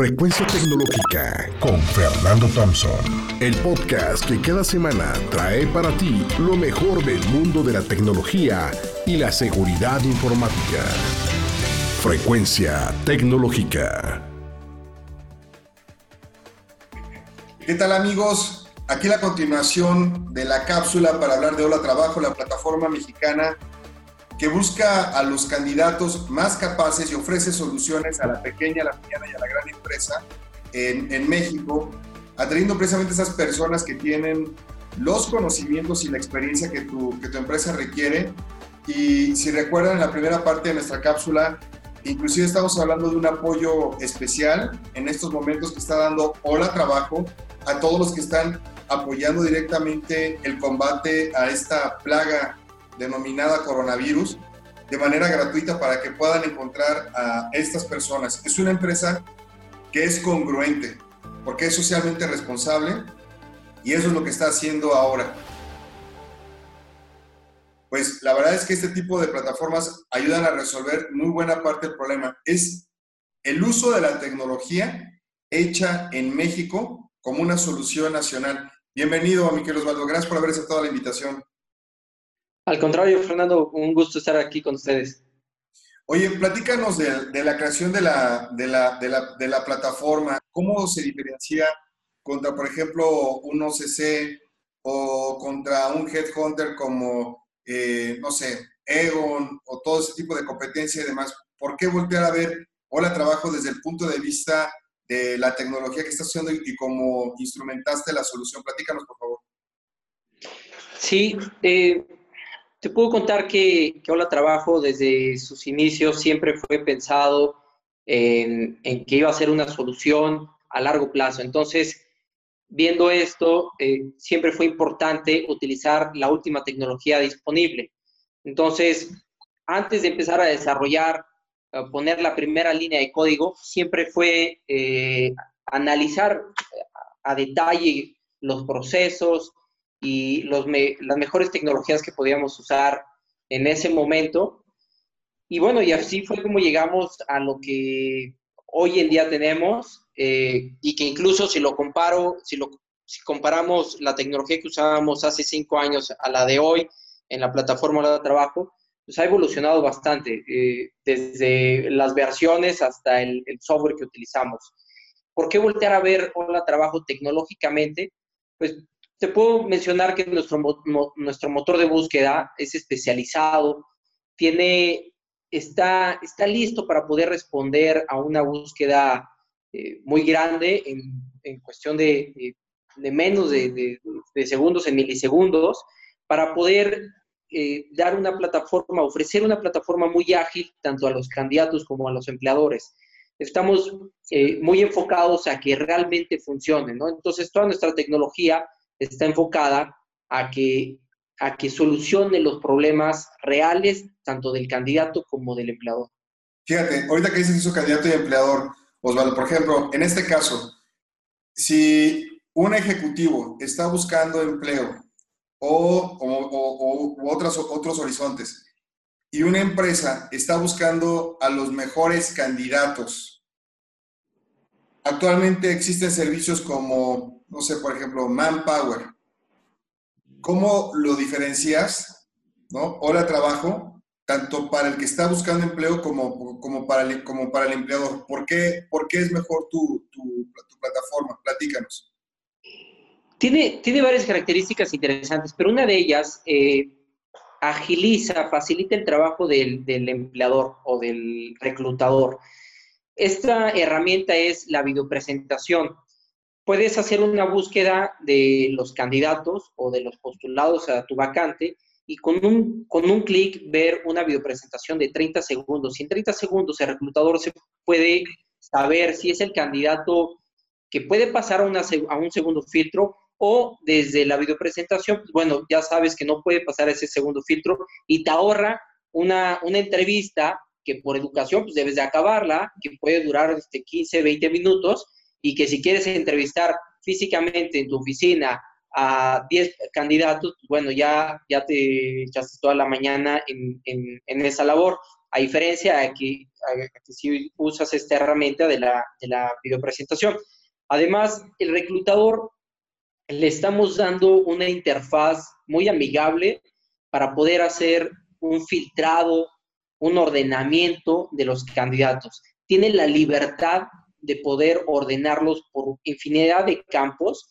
Frecuencia Tecnológica con Fernando Thompson. El podcast que cada semana trae para ti lo mejor del mundo de la tecnología y la seguridad informática. Frecuencia Tecnológica. ¿Qué tal amigos? Aquí la continuación de la cápsula para hablar de Hola Trabajo, la plataforma mexicana que busca a los candidatos más capaces y ofrece soluciones a la pequeña, a la mediana y a la gran empresa en, en México, atrayendo precisamente esas personas que tienen los conocimientos y la experiencia que tu, que tu empresa requiere. Y si recuerdan en la primera parte de nuestra cápsula, inclusive estamos hablando de un apoyo especial en estos momentos que está dando Hola Trabajo a todos los que están apoyando directamente el combate a esta plaga denominada coronavirus de manera gratuita para que puedan encontrar a estas personas. Es una empresa que es congruente, porque es socialmente responsable y eso es lo que está haciendo ahora. Pues la verdad es que este tipo de plataformas ayudan a resolver muy buena parte del problema. Es el uso de la tecnología hecha en México como una solución nacional. Bienvenido, Miquel Osvaldo. Gracias por haber aceptado la invitación. Al contrario, Fernando, un gusto estar aquí con ustedes. Oye, platícanos de, la creación de la, de, la, plataforma. ¿Cómo se diferencia contra, por ejemplo, un OCC o contra un headhunter como, eh, no sé, Egon o todo ese tipo de competencia y demás? ¿Por qué voltear a ver Hola Trabajo desde el punto de vista de la tecnología que estás haciendo y, y cómo instrumentaste la solución? Platícanos, por favor. Sí, eh, te puedo contar que, que Hola Trabajo desde sus inicios siempre fue pensado en, que iba a ser una solución a largo plazo. Entonces, viendo esto, eh, siempre fue importante utilizar la última tecnología disponible. Entonces, antes de empezar a desarrollar, poner la primera línea de código, siempre fue eh, analizar a detalle los procesos, y los las mejores tecnologías que podíamos usar en ese momento. Y bueno, y así fue como llegamos a lo que hoy en día tenemos eh, y que incluso si lo comparo, si lo si comparamos la tecnología que usábamos hace cinco años a la de hoy en la plataforma de trabajo, pues ha evolucionado bastante, eh, desde las versiones hasta el, el, software que utilizamos. ¿Por qué voltear a ver Hola Trabajo tecnológicamente? Pues te puedo mencionar que nuestro, nuestro motor de búsqueda es especializado, tiene, está, está listo para poder responder a una búsqueda eh, muy grande en, en cuestión de, de, menos de, de, segundos, en milisegundos, para poder eh, dar una plataforma, ofrecer una plataforma muy ágil tanto a los candidatos como a los empleadores. Estamos eh, muy enfocados a que realmente funcione, ¿no? Entonces, toda nuestra tecnología está enfocada a que, a que solucione los problemas reales tanto del candidato como del empleador. Fíjate, ahorita que dices eso, candidato y empleador, Osvaldo, por ejemplo, en este caso, si un ejecutivo está buscando empleo o, o, o otros, otros horizontes y una empresa está buscando a los mejores candidatos, actualmente existen servicios como no sé, por ejemplo, Manpower. ¿Cómo lo diferencias? ¿No? Hola trabajo, tanto para el que está buscando empleo como, como, para, el, como para el empleador. ¿Por qué, por qué es mejor tu, tu, plataforma? Platícanos. Tiene, tiene varias características interesantes, pero una de ellas eh, agiliza, facilita el trabajo del, del empleador o del reclutador. Esta herramienta es la videopresentación puedes hacer una búsqueda de los candidatos o de los postulados a tu vacante y con un, con un clic ver una videopresentación de 30 segundos. Y en 30 segundos el reclutador se puede saber si es el candidato que puede pasar a, una, a un segundo filtro o desde la videopresentación, pues bueno, ya sabes que no puede pasar ese segundo filtro y te ahorra una, una entrevista que por educación pues debes de acabarla, que puede durar este 15, 20 minutos y que si quieres entrevistar físicamente en tu oficina a 10 candidatos, bueno, ya, ya te echaste toda la mañana en, en, esa labor. A diferencia de que que si usas esta herramienta de la, de la videopresentación. Además, el reclutador le estamos dando una interfaz muy amigable para poder hacer un filtrado, un ordenamiento de los candidatos. Tiene la libertad de poder ordenarlos por infinidad de campos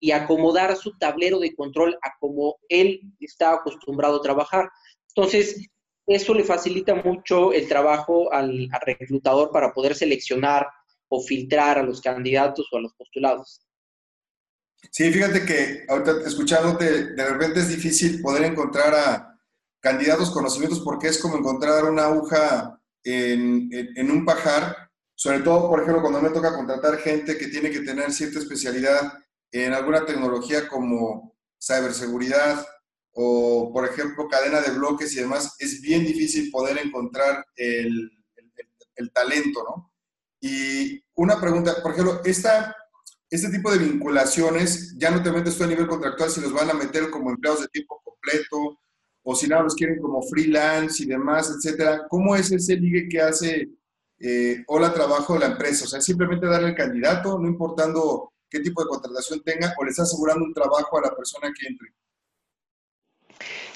y acomodar su tablero de control a como él está acostumbrado a trabajar. Entonces, eso le facilita mucho el trabajo al, reclutador para poder seleccionar o filtrar a los candidatos o a los postulados. Sí, fíjate que ahorita escuchándote, de repente es difícil poder encontrar a candidatos conocimientos porque es como encontrar una aguja en, en, un pajar, sobre todo, por ejemplo, cuando me toca contratar gente que tiene que tener cierta especialidad en alguna tecnología como ciberseguridad o, por ejemplo, cadena de bloques y demás, es bien difícil poder encontrar el, el, talento, ¿no? Y una pregunta, por ejemplo, esta, este tipo de vinculaciones, ya no te metes tú a nivel contractual si los van a meter como empleados de tiempo completo o si nada los quieren como freelance y demás, etcétera. ¿Cómo es ese ligue que hace eh, Hola Trabajo de la empresa? O sea, simplemente darle el candidato, no importando qué tipo de contratación tenga o le está asegurando un trabajo a la persona que entre?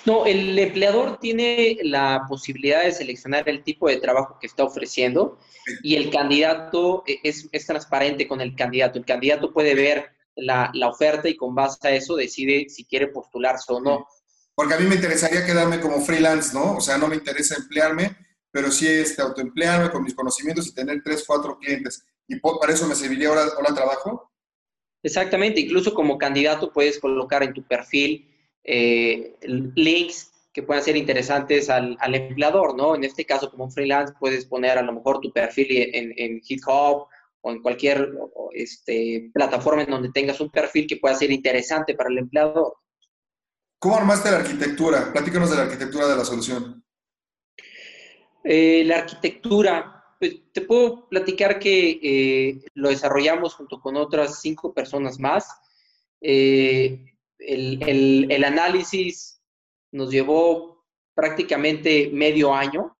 No, el empleador tiene la posibilidad de seleccionar el tipo de trabajo que está ofreciendo y el candidato e, es, transparente con el candidato. El candidato puede ver la, oferta y con base a eso decide si quiere postularse o no. Porque a mí me interesaría quedarme como freelance, ¿no? O sea, no me interesa emplearme, pero sí este, autoemplearme con mis conocimientos y tener tres, cuatro clientes. ¿Y para eso me serviría ahora, ahora trabajo? Exactamente, incluso como candidato puedes colocar en tu perfil eh, links que puedan ser interesantes al, empleador, ¿no? En este caso, como un freelance, puedes poner a lo mejor tu perfil en, en GitHub o en cualquier este, plataforma en donde tengas un perfil que pueda ser interesante para el empleador. ¿Cómo armaste la arquitectura? Platícanos de la arquitectura de la solución. Eh, la arquitectura, pues, te puedo platicar que eh, lo desarrollamos junto con otras cinco personas más. Eh, el, análisis nos llevó prácticamente medio año.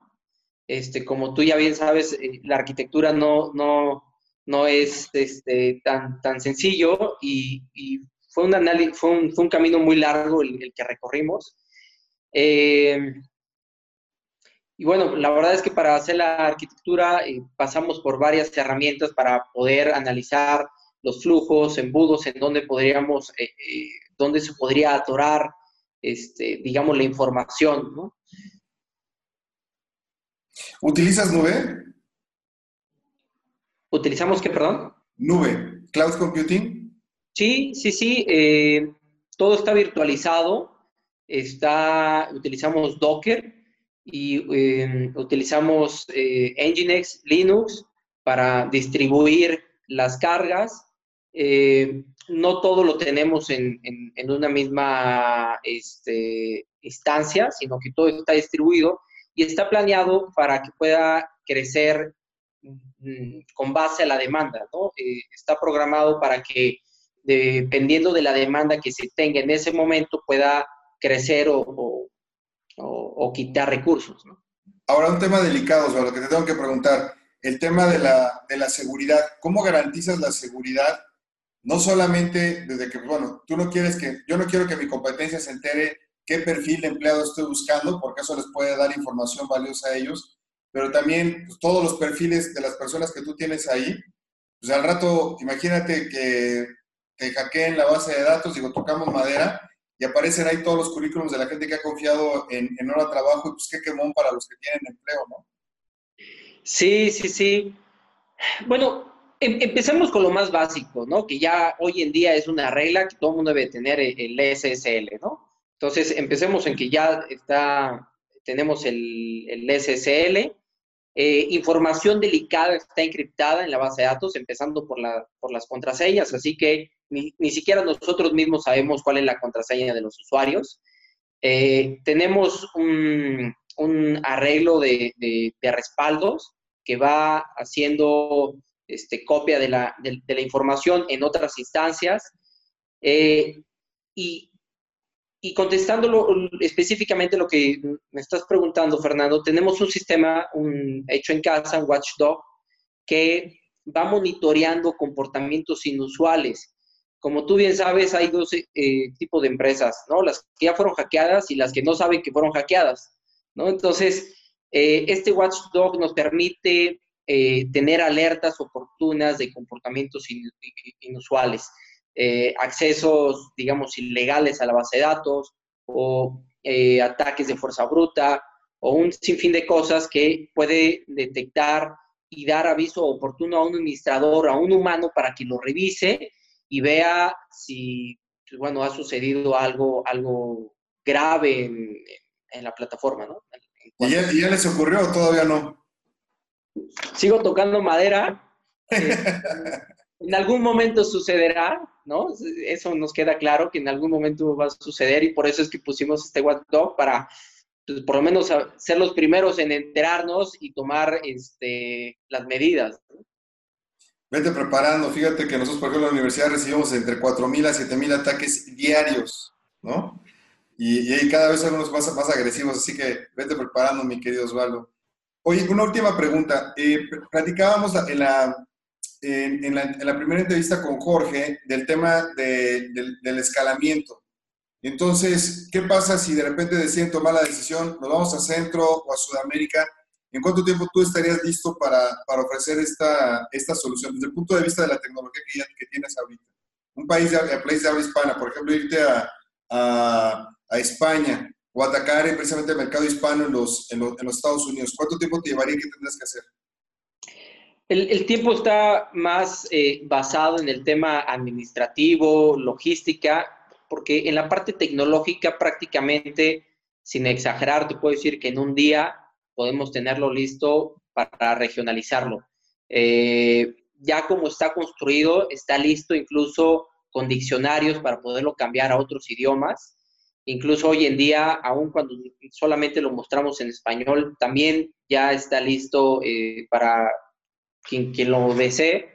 Este, como tú ya bien sabes, eh, la arquitectura no, no, no es este, tan, tan sencillo y, fue, un análisis, fue, un, fue un camino muy largo el, que recorrimos. Y bueno, la verdad es que para hacer la arquitectura eh, pasamos por varias herramientas para poder analizar los flujos, embudos, en dónde podríamos, eh, eh, dónde se podría atorar, este, digamos, la información, ¿no? ¿Utilizas nube? ¿Utilizamos qué, perdón? Nube, cloud computing. Sí, sí, sí. todo está virtualizado. Está, utilizamos Docker y em, utilizamos eh, Nginx, Linux para distribuir las cargas. Eh, no todo lo tenemos en, en, una misma este, instancia, sino que todo está distribuido y está planeado para que pueda crecer mm, con base a la demanda. ¿no? Eh, está programado para que, dependiendo de la demanda que se tenga en ese momento, pueda crecer o, quitar recursos. ¿no? Ahora un tema delicado, sobre lo que te tengo que preguntar, el tema de la, de la seguridad. ¿Cómo garantizas la seguridad? No solamente desde que, bueno, tú no quieres que, yo no quiero que mi competencia se entere qué perfil de empleado estoy buscando, porque eso les puede dar información valiosa a ellos, pero también pues, todos los perfiles de las personas que tú tienes ahí, pues al rato, imagínate que te hackeen la base de datos, digo, tocamos madera, y aparecen ahí todos los currículums de la gente que ha confiado en, en hora de trabajo y pues qué quemón para los que tienen empleo, ¿no? Sí, sí, sí. Bueno, em, empecemos con lo más básico, ¿no? Que ya hoy en día es una regla que todo el mundo debe tener el, SSL, ¿no? Entonces, empecemos en que ya está, tenemos el, el SSL, eh, información delicada está encriptada en la base de datos, empezando por, la, por las contraseñas, así que ni, siquiera nosotros mismos sabemos cuál es la contraseña de los usuarios. Eh, tenemos un, arreglo de, respaldos que va haciendo este, copia de la, información en otras instancias. Eh, y y contestándolo específicamente lo que me estás preguntando, Fernando, tenemos un sistema un, hecho en casa, un watchdog, que va monitoreando comportamientos inusuales. Como tú bien sabes, hay dos eh, tipos de empresas, ¿no? Las que ya fueron hackeadas y las que no saben que fueron hackeadas, ¿no? Entonces, eh, este watchdog nos permite eh, tener alertas oportunas de comportamientos inusuales. Eh, accesos, digamos, ilegales a la base de datos o ataques de fuerza bruta o un sinfín de cosas que puede detectar y dar aviso oportuno a un administrador, a un humano para que lo revise y vea si, pues, bueno, ha sucedido algo, algo grave en, la plataforma, ¿no? ¿Y ya, ¿Y ya, les ocurrió o todavía no? Sigo tocando madera. en algún momento sucederá, ¿no? Eso nos queda claro que en algún momento va a suceder y por eso es que pusimos este WhatsApp para, pues, por lo menos, ser los primeros en enterarnos y tomar este, las medidas. Vete preparando, fíjate que nosotros, por ejemplo, en la universidad recibimos entre 4.000 a 7.000 ataques diarios, ¿no? Y, cada vez son unos más, más agresivos, así que vete preparando, mi querido Osvaldo. Oye, una última pregunta. Eh, platicábamos en la, en, la, primera entrevista con Jorge del tema del, escalamiento. Entonces, ¿qué pasa si de repente deciden tomar la decisión, nos vamos a Centro o a Sudamérica? ¿En cuánto tiempo tú estarías listo para, para ofrecer esta, esta solución desde el punto de vista de la tecnología que, ya, que tienes ahorita? Un país de, país de habla hispana, por ejemplo, irte a, a, a España o atacar precisamente el mercado hispano en los, en los, en los Estados Unidos. ¿Cuánto tiempo te llevaría y qué tendrás que hacer? El, tiempo está más eh, basado en el tema administrativo, logística, porque en la parte tecnológica prácticamente, sin exagerar, te puedo decir que en un día podemos tenerlo listo para regionalizarlo. Eh, ya como está construido, está listo incluso con diccionarios para poderlo cambiar a otros idiomas. Incluso hoy en día, aun cuando solamente lo mostramos en español, también ya está listo eh, para quien, quien lo desee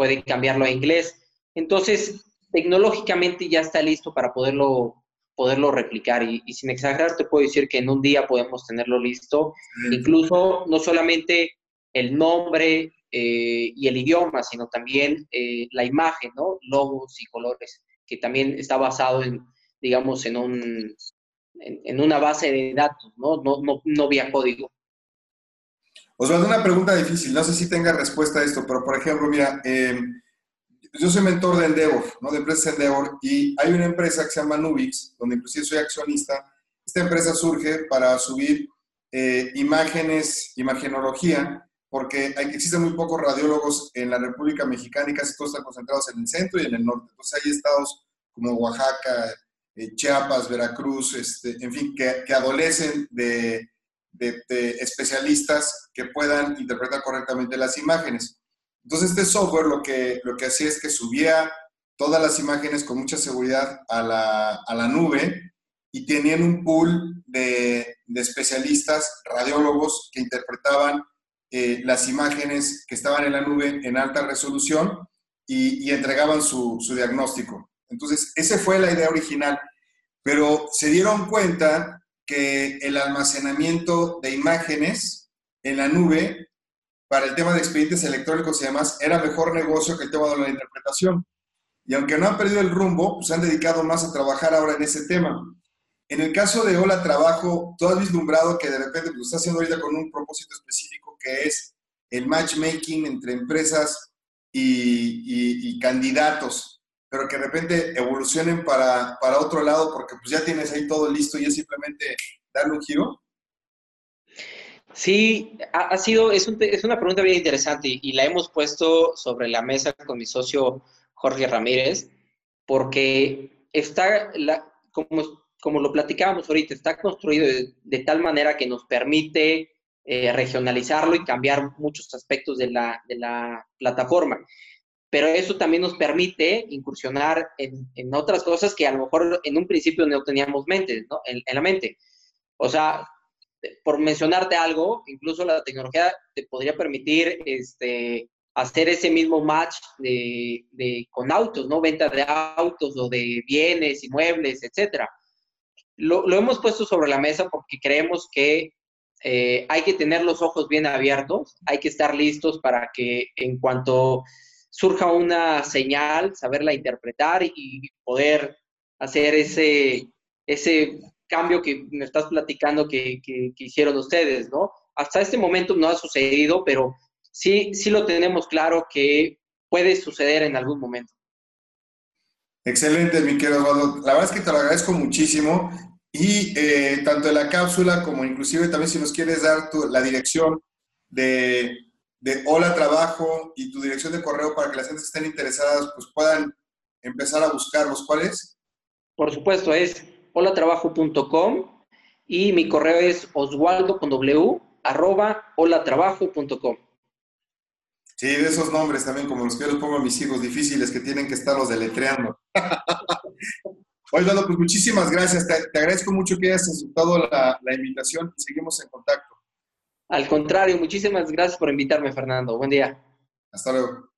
puede cambiarlo a inglés. Entonces, tecnológicamente ya está listo para poderlo, poderlo replicar y, sin exagerar te puedo decir que en un día podemos tenerlo listo, incluso no solamente el nombre eh, y el idioma, sino también eh, la imagen, ¿no? Logos y colores, que también está basado en, digamos, en, un, en, una base de datos, ¿no? No, no, no vía código. Osvaldo, una pregunta difícil, no sé si tenga respuesta a esto, pero por ejemplo, mira, em, yo soy mentor de Endeavor, ¿no? de empresas Endeavor, y hay una empresa que se llama Nubix, donde inclusive soy accionista. Esta empresa surge para subir eh, imágenes, imagenología, porque hay, existen muy pocos radiólogos en la República Mexicana y casi todos están concentrados en el centro y en el norte. Entonces hay estados como Oaxaca, eh, Chiapas, Veracruz, este, en fin, que, que adolecen de de, especialistas que puedan interpretar correctamente las imágenes. Entonces, este software lo que, lo que hacía es que subía todas las imágenes con mucha seguridad a la, a la nube y tenían un pool de, de especialistas, radiólogos, que interpretaban eh, las imágenes que estaban en la nube en alta resolución y, y entregaban su, su diagnóstico. Entonces, esa fue la idea original, pero se dieron cuenta que el almacenamiento de imágenes en la nube para el tema de expedientes electrónicos y demás era mejor negocio que el tema de la interpretación. Y aunque no han perdido el rumbo, pues han dedicado más a trabajar ahora en ese tema. En el caso de Hola Trabajo, tú has vislumbrado que de repente pues, lo está haciendo ahorita con un propósito específico que es el matchmaking entre empresas y, y candidatos pero que de repente evolucionen para, para, otro lado porque pues ya tienes ahí todo listo y es simplemente darle un giro? Sí, ha, sido, es, es, una pregunta bien interesante y, la hemos puesto sobre la mesa con mi socio Jorge Ramírez, porque está, como, como lo platicábamos ahorita, está construido de, tal manera que nos permite eh, regionalizarlo y cambiar muchos aspectos de la, plataforma pero eso también nos permite incursionar en, otras cosas que a lo mejor en un principio no teníamos mente, ¿no? en, la mente. O sea, por mencionarte algo, incluso la tecnología te podría permitir este, hacer ese mismo match de, con autos, ¿no? Venta de autos o de bienes, inmuebles, etcétera. lo, hemos puesto sobre la mesa porque creemos que eh, hay que tener los ojos bien abiertos, hay que estar listos para que en cuanto surja una señal, saberla interpretar y poder hacer ese, ese cambio que me estás platicando que, que, hicieron ustedes, ¿no? Hasta este momento no ha sucedido, pero sí, sí lo tenemos claro que puede suceder en algún momento. Excelente, mi querido Eduardo. La verdad es que te lo agradezco muchísimo. Y eh, tanto en la cápsula como inclusive también si nos quieres dar la dirección de, de, Hola Trabajo y tu dirección de correo para que las gentes que estén interesadas pues puedan empezar a buscarlos. ¿Cuál es? Por supuesto, es holatrabajo.com y mi correo es oswaldo con w arroba holatrabajo.com. Sí, de esos nombres también, como los que yo les pongo a mis hijos difíciles que tienen que estarlos deletreando. Oye, pues muchísimas gracias. Te, agradezco mucho que hayas aceptado la, la invitación y seguimos en contacto. Al contrario, muchísimas gracias por invitarme, Fernando. Buen día. Hasta luego.